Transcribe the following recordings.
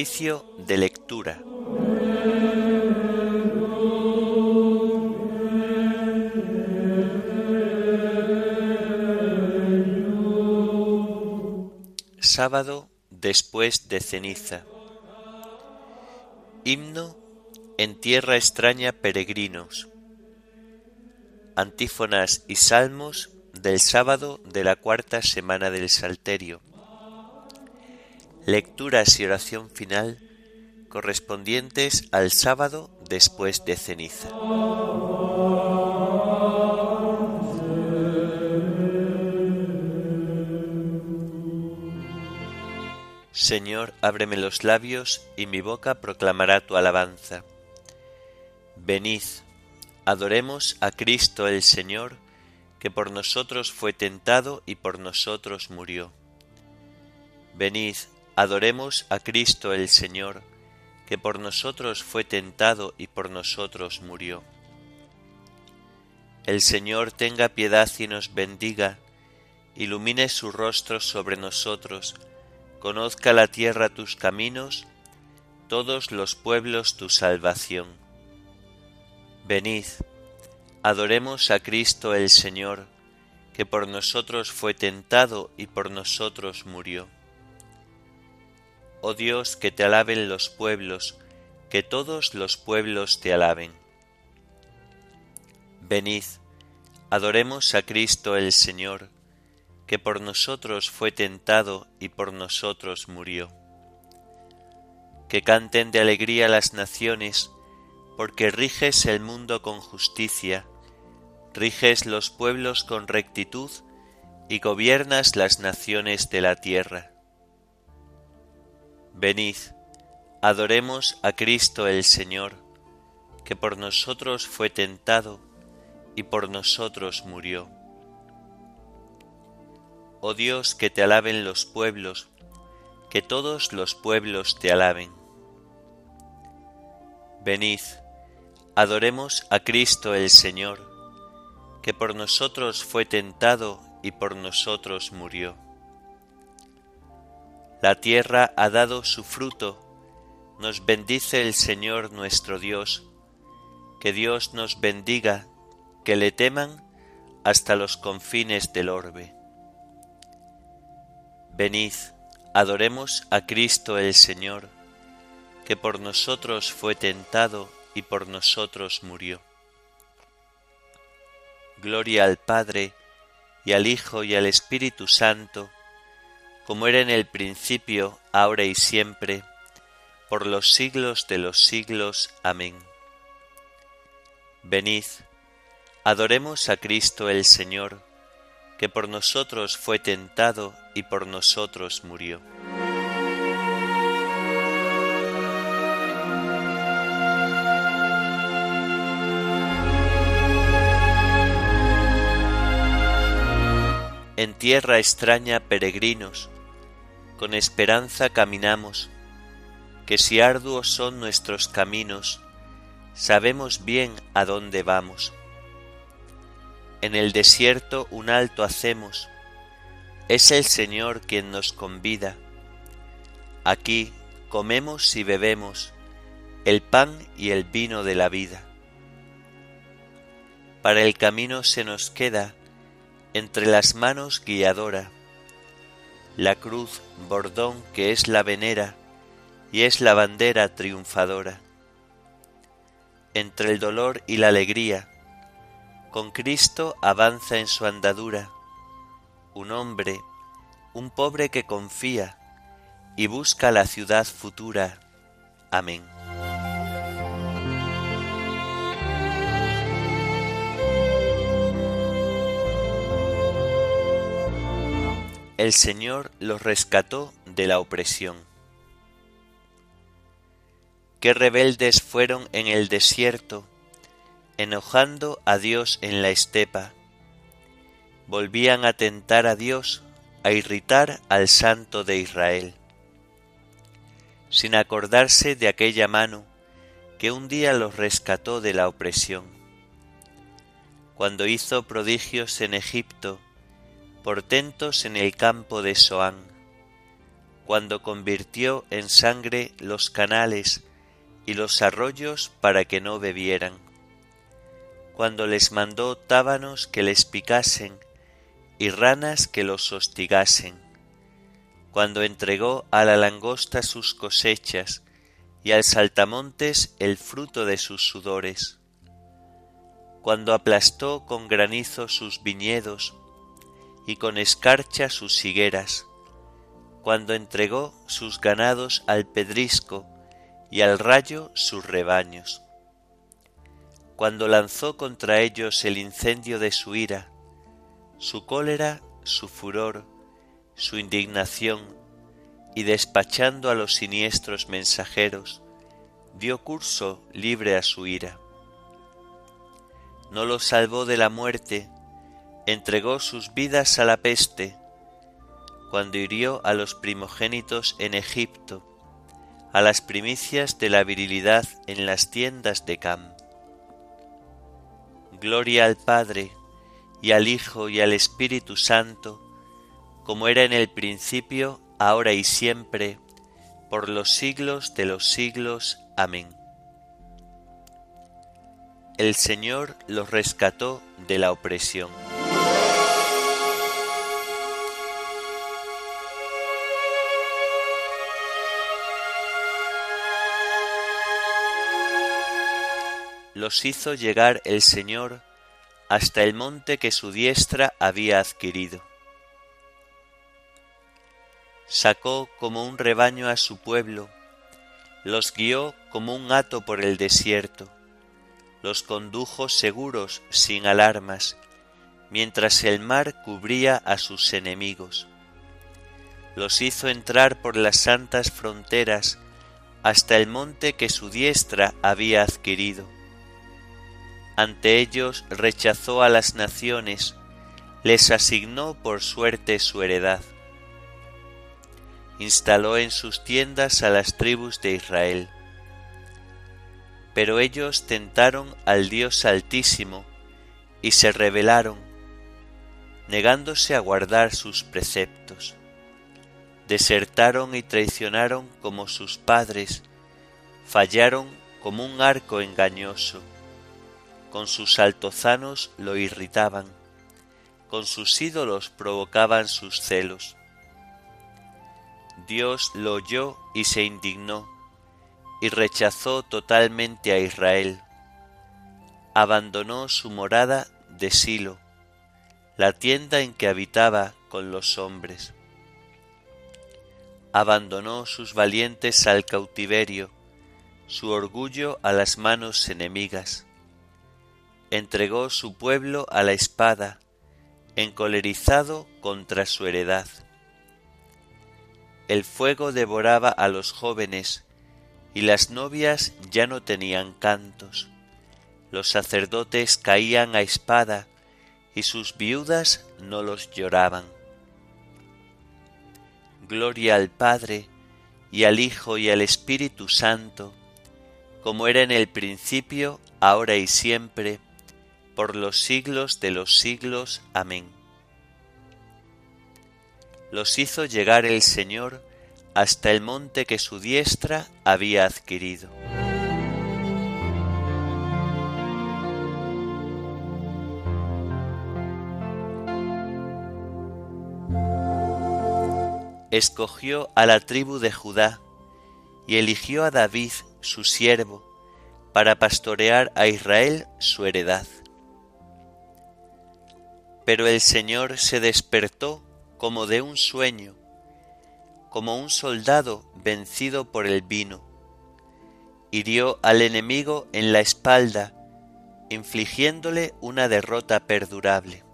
De lectura. Sábado después de ceniza. Himno en tierra extraña peregrinos. Antífonas y salmos del sábado de la cuarta semana del Salterio. Lecturas y oración final correspondientes al sábado después de ceniza. Señor, ábreme los labios y mi boca proclamará tu alabanza. Venid, adoremos a Cristo el Señor, que por nosotros fue tentado y por nosotros murió. Venid, adoremos a Cristo el Señor, que por nosotros fue tentado y por nosotros murió. El Señor tenga piedad y nos bendiga, ilumine su rostro sobre nosotros, conozca la tierra tus caminos, todos los pueblos tu salvación. Venid, adoremos a Cristo el Señor, que por nosotros fue tentado y por nosotros murió. Oh Dios, que te alaben los pueblos, que todos los pueblos te alaben. Venid, adoremos a Cristo el Señor, que por nosotros fue tentado y por nosotros murió. Que canten de alegría las naciones, porque riges el mundo con justicia, riges los pueblos con rectitud y gobiernas las naciones de la tierra. Venid, adoremos a Cristo el Señor, que por nosotros fue tentado y por nosotros murió Oh Dios, que te alaben los pueblos, que todos los pueblos te alaben. Venid, adoremos a Cristo el Señor, que por nosotros fue tentado y por nosotros murió. La tierra ha dado su fruto, nos bendice el Señor nuestro Dios, que Dios nos bendiga, que le teman hasta los confines del orbe. Venid, adoremos a Cristo el Señor, que por nosotros fue tentado y por nosotros murió. Gloria al Padre, y al Hijo, y al Espíritu Santo, como era en el principio, ahora y siempre, por los siglos de los siglos. Amén. Venid, adoremos a Cristo el Señor, que por nosotros fue tentado y por nosotros murió. En tierra extraña peregrinos, con esperanza caminamos, que si arduos son nuestros caminos, sabemos bien a dónde vamos en el desierto un alto hacemos, es el Señor quien nos convida. Aquí comemos y bebemos el pan y el vino de la vida. Para el camino se nos queda entre las manos guiadora, la cruz bordón que es la venera y es la bandera triunfadora. Entre el dolor y la alegría, con Cristo avanza en su andadura, un hombre, un pobre que confía y busca la ciudad futura. Amén. El Señor los rescató de la opresión. Qué rebeldes fueron en el desierto enojando a Dios en la estepa. Volvían a tentar a Dios, a irritar al Santo de Israel, sin acordarse de aquella mano que un día los rescató de la opresión, cuando hizo prodigios en Egipto, portentos en el campo de Soán, cuando convirtió en sangre los canales y los arroyos para que no bebieran, cuando les mandó tábanos que les picasen y ranas que los hostigasen, cuando entregó a la langosta sus cosechas y al saltamontes el fruto de sus sudores, cuando aplastó con granizo sus viñedos y con escarcha sus higueras, cuando entregó sus ganados al pedrisco y al rayo sus rebaños, cuando lanzó contra ellos el incendio de su ira, su cólera, su furor, su indignación, y despachando a los siniestros mensajeros, dio curso libre a su ira. No los salvó de la muerte, entregó sus vidas a la peste, cuando hirió a los primogénitos en Egipto, a las primicias de la virilidad en las tiendas de Cam. Gloria al Padre, y al Hijo, y al Espíritu Santo, como era en el principio, ahora y siempre, por los siglos de los siglos. Amén. El Señor los rescató de la opresión. Los hizo llegar el Señor hasta el monte que su diestra había adquirido. Sacó como un rebaño a su pueblo, los guió como un hato por el desierto, los condujo seguros sin alarmas, mientras el mar cubría a sus enemigos. Los hizo entrar por las santas fronteras hasta el monte que su diestra había adquirido ante ellos rechazó a las naciones, les asignó por suerte su heredad. Instaló en sus tiendas a las tribus de Israel. Pero ellos tentaron al Dios Altísimo y se rebelaron, negándose a guardar sus preceptos. Desertaron y traicionaron como sus padres, fallaron como un arco engañoso con sus altozanos lo irritaban, con sus ídolos provocaban sus celos. Dios lo oyó y se indignó, y rechazó totalmente a Israel. Abandonó su morada de Silo, la tienda en que habitaba con los hombres. Abandonó sus valientes al cautiverio, su orgullo a las manos enemigas entregó su pueblo a la espada, encolerizado contra su heredad. El fuego devoraba a los jóvenes, y las novias ya no tenían cantos. Los sacerdotes caían a espada, y sus viudas no los lloraban. Gloria al Padre, y al Hijo, y al Espíritu Santo, como era en el principio, ahora y siempre, por los siglos de los siglos. Amén. Los hizo llegar el Señor hasta el monte que su diestra había adquirido. Escogió a la tribu de Judá y eligió a David, su siervo, para pastorear a Israel su heredad. Pero el Señor se despertó como de un sueño, como un soldado vencido por el vino. Hirió al enemigo en la espalda, infligiéndole una derrota perdurable.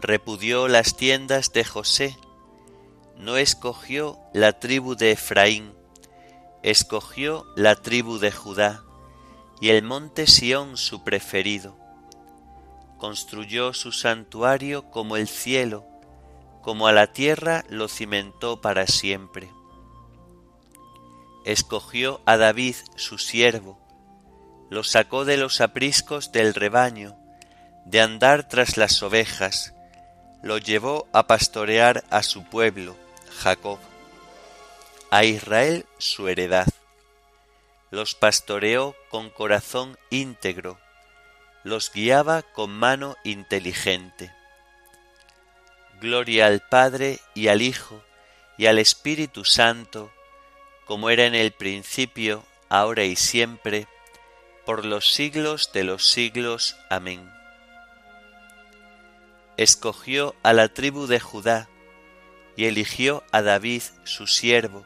Repudió las tiendas de José, no escogió la tribu de Efraín, escogió la tribu de Judá y el monte Sión su preferido construyó su santuario como el cielo, como a la tierra lo cimentó para siempre. Escogió a David su siervo, lo sacó de los apriscos del rebaño, de andar tras las ovejas, lo llevó a pastorear a su pueblo, Jacob, a Israel su heredad. Los pastoreó con corazón íntegro, los guiaba con mano inteligente. Gloria al Padre y al Hijo y al Espíritu Santo, como era en el principio, ahora y siempre, por los siglos de los siglos. Amén. Escogió a la tribu de Judá y eligió a David su siervo,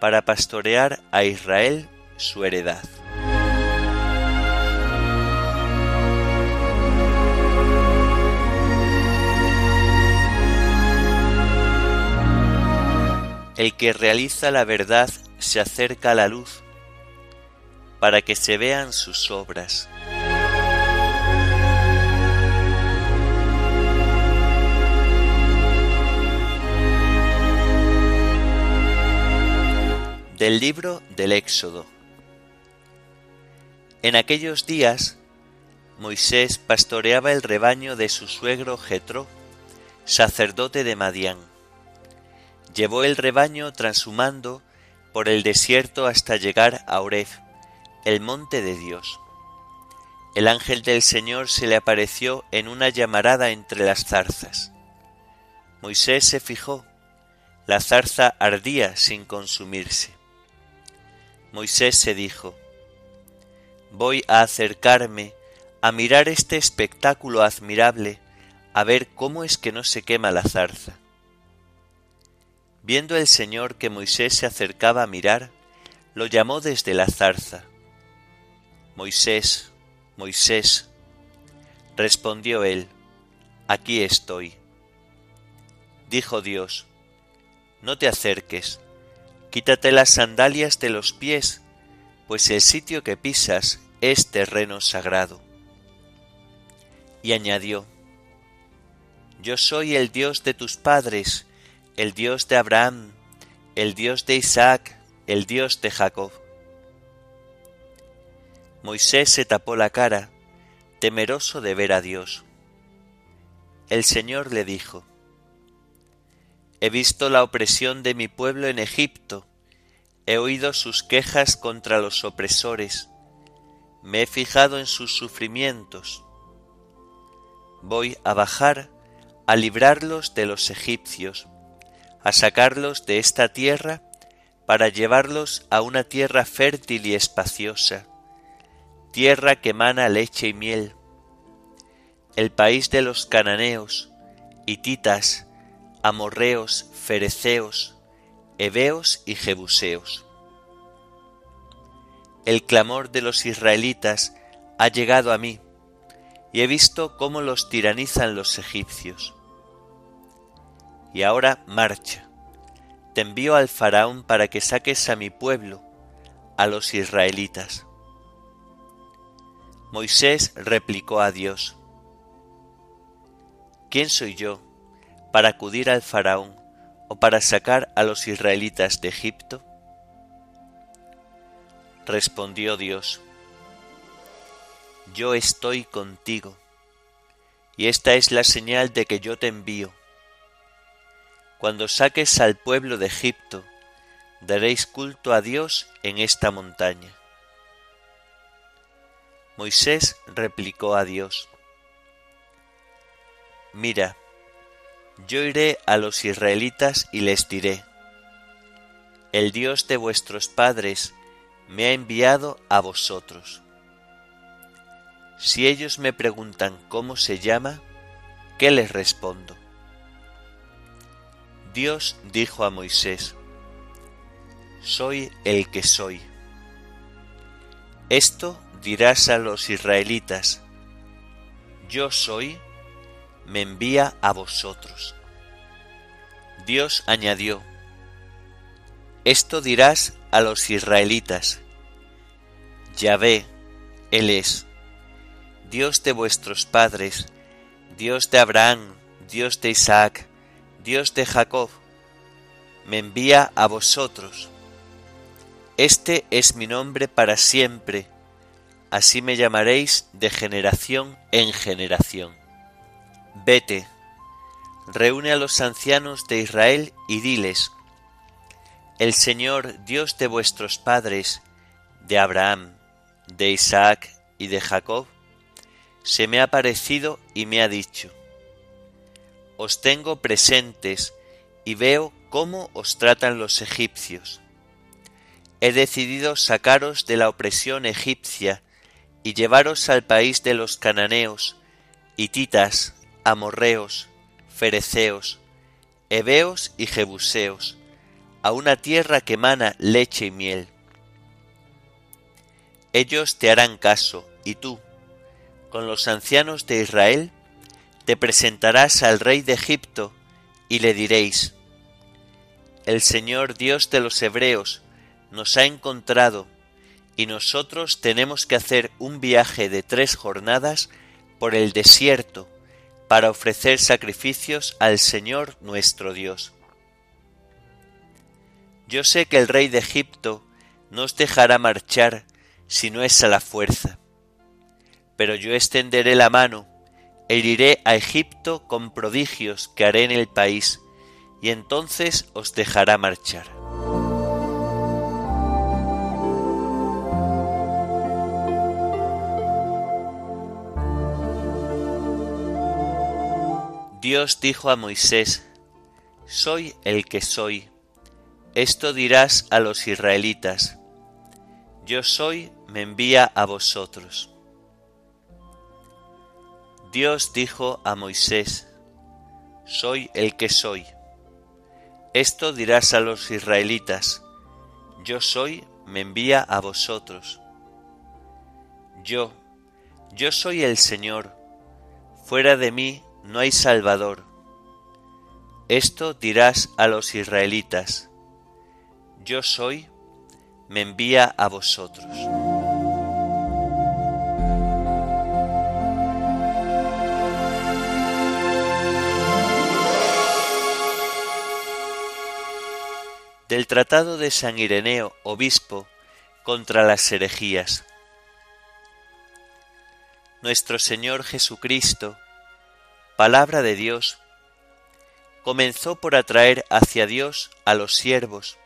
para pastorear a Israel su heredad. El que realiza la verdad se acerca a la luz, para que se vean sus obras. Del libro del Éxodo. En aquellos días, Moisés pastoreaba el rebaño de su suegro Jetro, sacerdote de Madián. Llevó el rebaño transhumando por el desierto hasta llegar a Oreb, el monte de Dios. El ángel del Señor se le apareció en una llamarada entre las zarzas. Moisés se fijó, la zarza ardía sin consumirse. Moisés se dijo, Voy a acercarme a mirar este espectáculo admirable, a ver cómo es que no se quema la zarza. Viendo el Señor que Moisés se acercaba a mirar, lo llamó desde la zarza. Moisés, Moisés. Respondió él, Aquí estoy. Dijo Dios, No te acerques, Quítate las sandalias de los pies, pues el sitio que pisas es terreno sagrado. Y añadió, Yo soy el Dios de tus padres, el Dios de Abraham, el Dios de Isaac, el Dios de Jacob. Moisés se tapó la cara, temeroso de ver a Dios. El Señor le dijo, He visto la opresión de mi pueblo en Egipto, he oído sus quejas contra los opresores, me he fijado en sus sufrimientos. Voy a bajar a librarlos de los egipcios, a sacarlos de esta tierra para llevarlos a una tierra fértil y espaciosa, tierra que emana leche y miel, el país de los cananeos, hititas, amorreos, fereceos, heveos y jebuseos. El clamor de los israelitas ha llegado a mí, y he visto cómo los tiranizan los egipcios. Y ahora marcha, te envío al faraón para que saques a mi pueblo, a los israelitas. Moisés replicó a Dios, ¿quién soy yo para acudir al faraón o para sacar a los israelitas de Egipto? Respondió Dios, Yo estoy contigo, y esta es la señal de que yo te envío. Cuando saques al pueblo de Egipto, daréis culto a Dios en esta montaña. Moisés replicó a Dios, Mira, yo iré a los israelitas y les diré, El Dios de vuestros padres me ha enviado a vosotros. Si ellos me preguntan cómo se llama, ¿qué les respondo? Dios dijo a Moisés, Soy el que soy. Esto dirás a los israelitas, Yo soy me envía a vosotros. Dios añadió, Esto dirás a los israelitas, Yahvé, Él es, Dios de vuestros padres, Dios de Abraham, Dios de Isaac, Dios de Jacob, me envía a vosotros. Este es mi nombre para siempre, así me llamaréis de generación en generación. Vete, reúne a los ancianos de Israel y diles, El Señor, Dios de vuestros padres, de Abraham, de Isaac y de Jacob, se me ha parecido y me ha dicho, Os tengo presentes y veo cómo os tratan los egipcios. He decidido sacaros de la opresión egipcia y llevaros al país de los cananeos, hititas, amorreos, fereceos, heveos y jebuseos, a una tierra que emana leche y miel. Ellos te harán caso, y tú, con los ancianos de Israel, te presentarás al rey de Egipto y le diréis, El Señor Dios de los Hebreos nos ha encontrado y nosotros tenemos que hacer un viaje de tres jornadas por el desierto para ofrecer sacrificios al Señor nuestro Dios. Yo sé que el rey de Egipto no os dejará marchar si no es a la fuerza, pero yo extenderé la mano e iré a Egipto con prodigios que haré en el país, y entonces os dejará marchar. Dios dijo a Moisés, Soy el que soy. Esto dirás a los israelitas, Yo soy, me envía a vosotros. Dios dijo a Moisés, Soy el que soy. Esto dirás a los israelitas, Yo soy, me envía a vosotros. Yo, yo soy el Señor, fuera de mí no hay Salvador. Esto dirás a los israelitas, yo soy, me envía a vosotros. Del Tratado de San Ireneo, obispo, contra las herejías. Nuestro Señor Jesucristo, palabra de Dios, comenzó por atraer hacia Dios a los siervos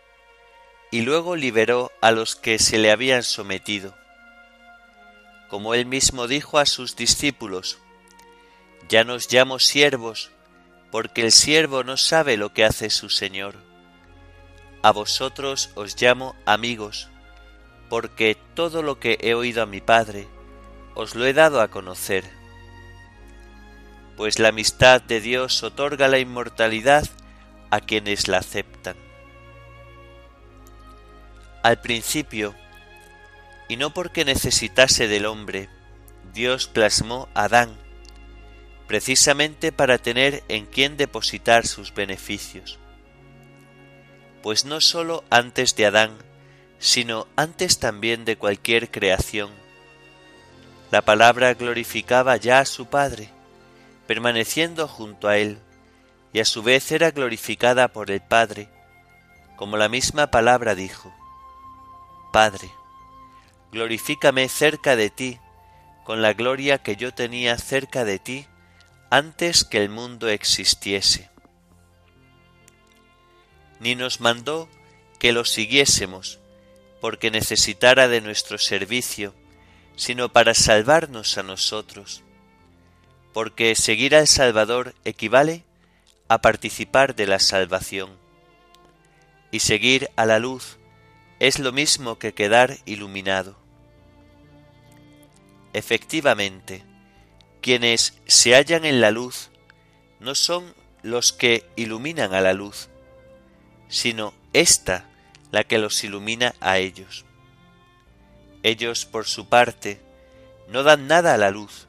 y luego liberó a los que se le habían sometido. Como él mismo dijo a sus discípulos, ya nos llamo siervos, porque el siervo no sabe lo que hace su Señor. A vosotros os llamo amigos, porque todo lo que he oído a mi Padre, os lo he dado a conocer pues la amistad de Dios otorga la inmortalidad a quienes la aceptan. Al principio, y no porque necesitase del hombre, Dios plasmó a Adán, precisamente para tener en quien depositar sus beneficios. Pues no sólo antes de Adán, sino antes también de cualquier creación, la palabra glorificaba ya a su Padre, permaneciendo junto a Él, y a su vez era glorificada por el Padre, como la misma palabra dijo, Padre, glorifícame cerca de ti, con la gloria que yo tenía cerca de ti antes que el mundo existiese. Ni nos mandó que lo siguiésemos, porque necesitara de nuestro servicio, sino para salvarnos a nosotros porque seguir al Salvador equivale a participar de la salvación. Y seguir a la luz es lo mismo que quedar iluminado. Efectivamente, quienes se hallan en la luz no son los que iluminan a la luz, sino ésta la que los ilumina a ellos. Ellos, por su parte, no dan nada a la luz,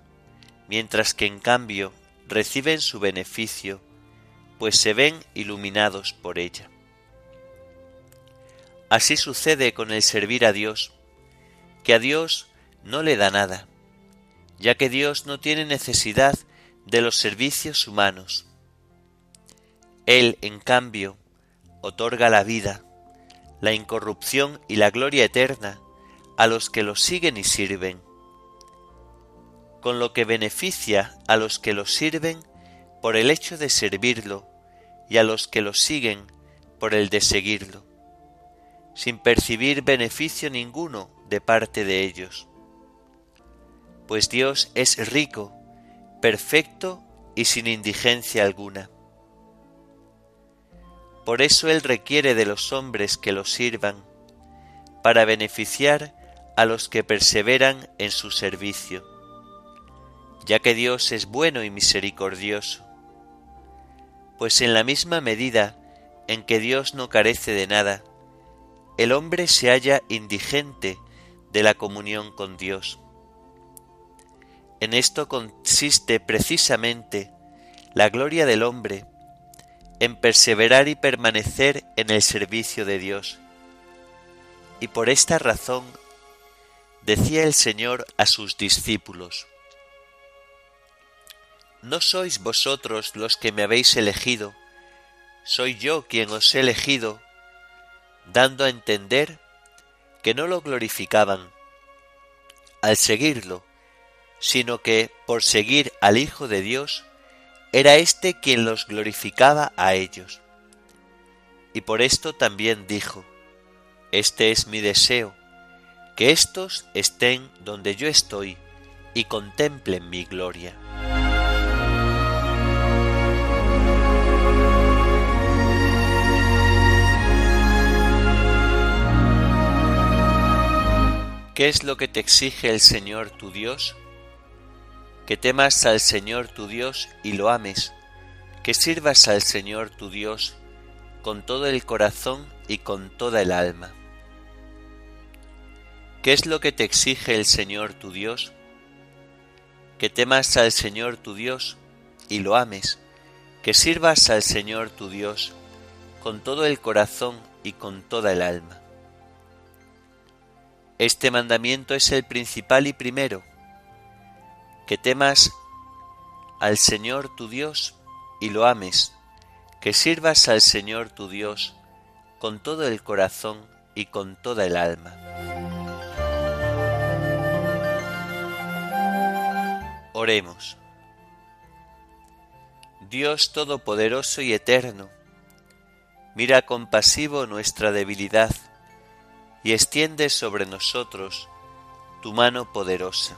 mientras que en cambio reciben su beneficio, pues se ven iluminados por ella. Así sucede con el servir a Dios, que a Dios no le da nada, ya que Dios no tiene necesidad de los servicios humanos. Él, en cambio, otorga la vida, la incorrupción y la gloria eterna a los que lo siguen y sirven con lo que beneficia a los que los sirven por el hecho de servirlo y a los que lo siguen por el de seguirlo, sin percibir beneficio ninguno de parte de ellos. Pues Dios es rico, perfecto y sin indigencia alguna. Por eso Él requiere de los hombres que lo sirvan, para beneficiar a los que perseveran en su servicio, ya que Dios es bueno y misericordioso, pues en la misma medida en que Dios no carece de nada, el hombre se halla indigente de la comunión con Dios. En esto consiste precisamente la gloria del hombre, en perseverar y permanecer en el servicio de Dios. Y por esta razón decía el Señor a sus discípulos, No sois vosotros los que me habéis elegido, soy yo quien os he elegido, dando a entender que no lo glorificaban al seguirlo, sino que por seguir al Hijo de Dios, era éste quien los glorificaba a ellos. Y por esto también dijo, Este es mi deseo, que éstos estén donde yo estoy y contemplen mi gloria. ¿Qué es lo que te exige el Señor tu Dios? Que temas al Señor tu Dios y lo ames, que sirvas al Señor tu Dios con todo el corazón y con toda el alma. ¿Qué es lo que te exige el Señor tu Dios? Que temas al Señor tu Dios y lo ames, que sirvas al Señor tu Dios con todo el corazón y con toda el alma. Este mandamiento es el principal y primero, que temas al Señor tu Dios y lo ames, que sirvas al Señor tu Dios con todo el corazón y con toda el alma. Oremos. Dios Todopoderoso y Eterno, mira compasivo nuestra debilidad y extiende sobre nosotros tu mano poderosa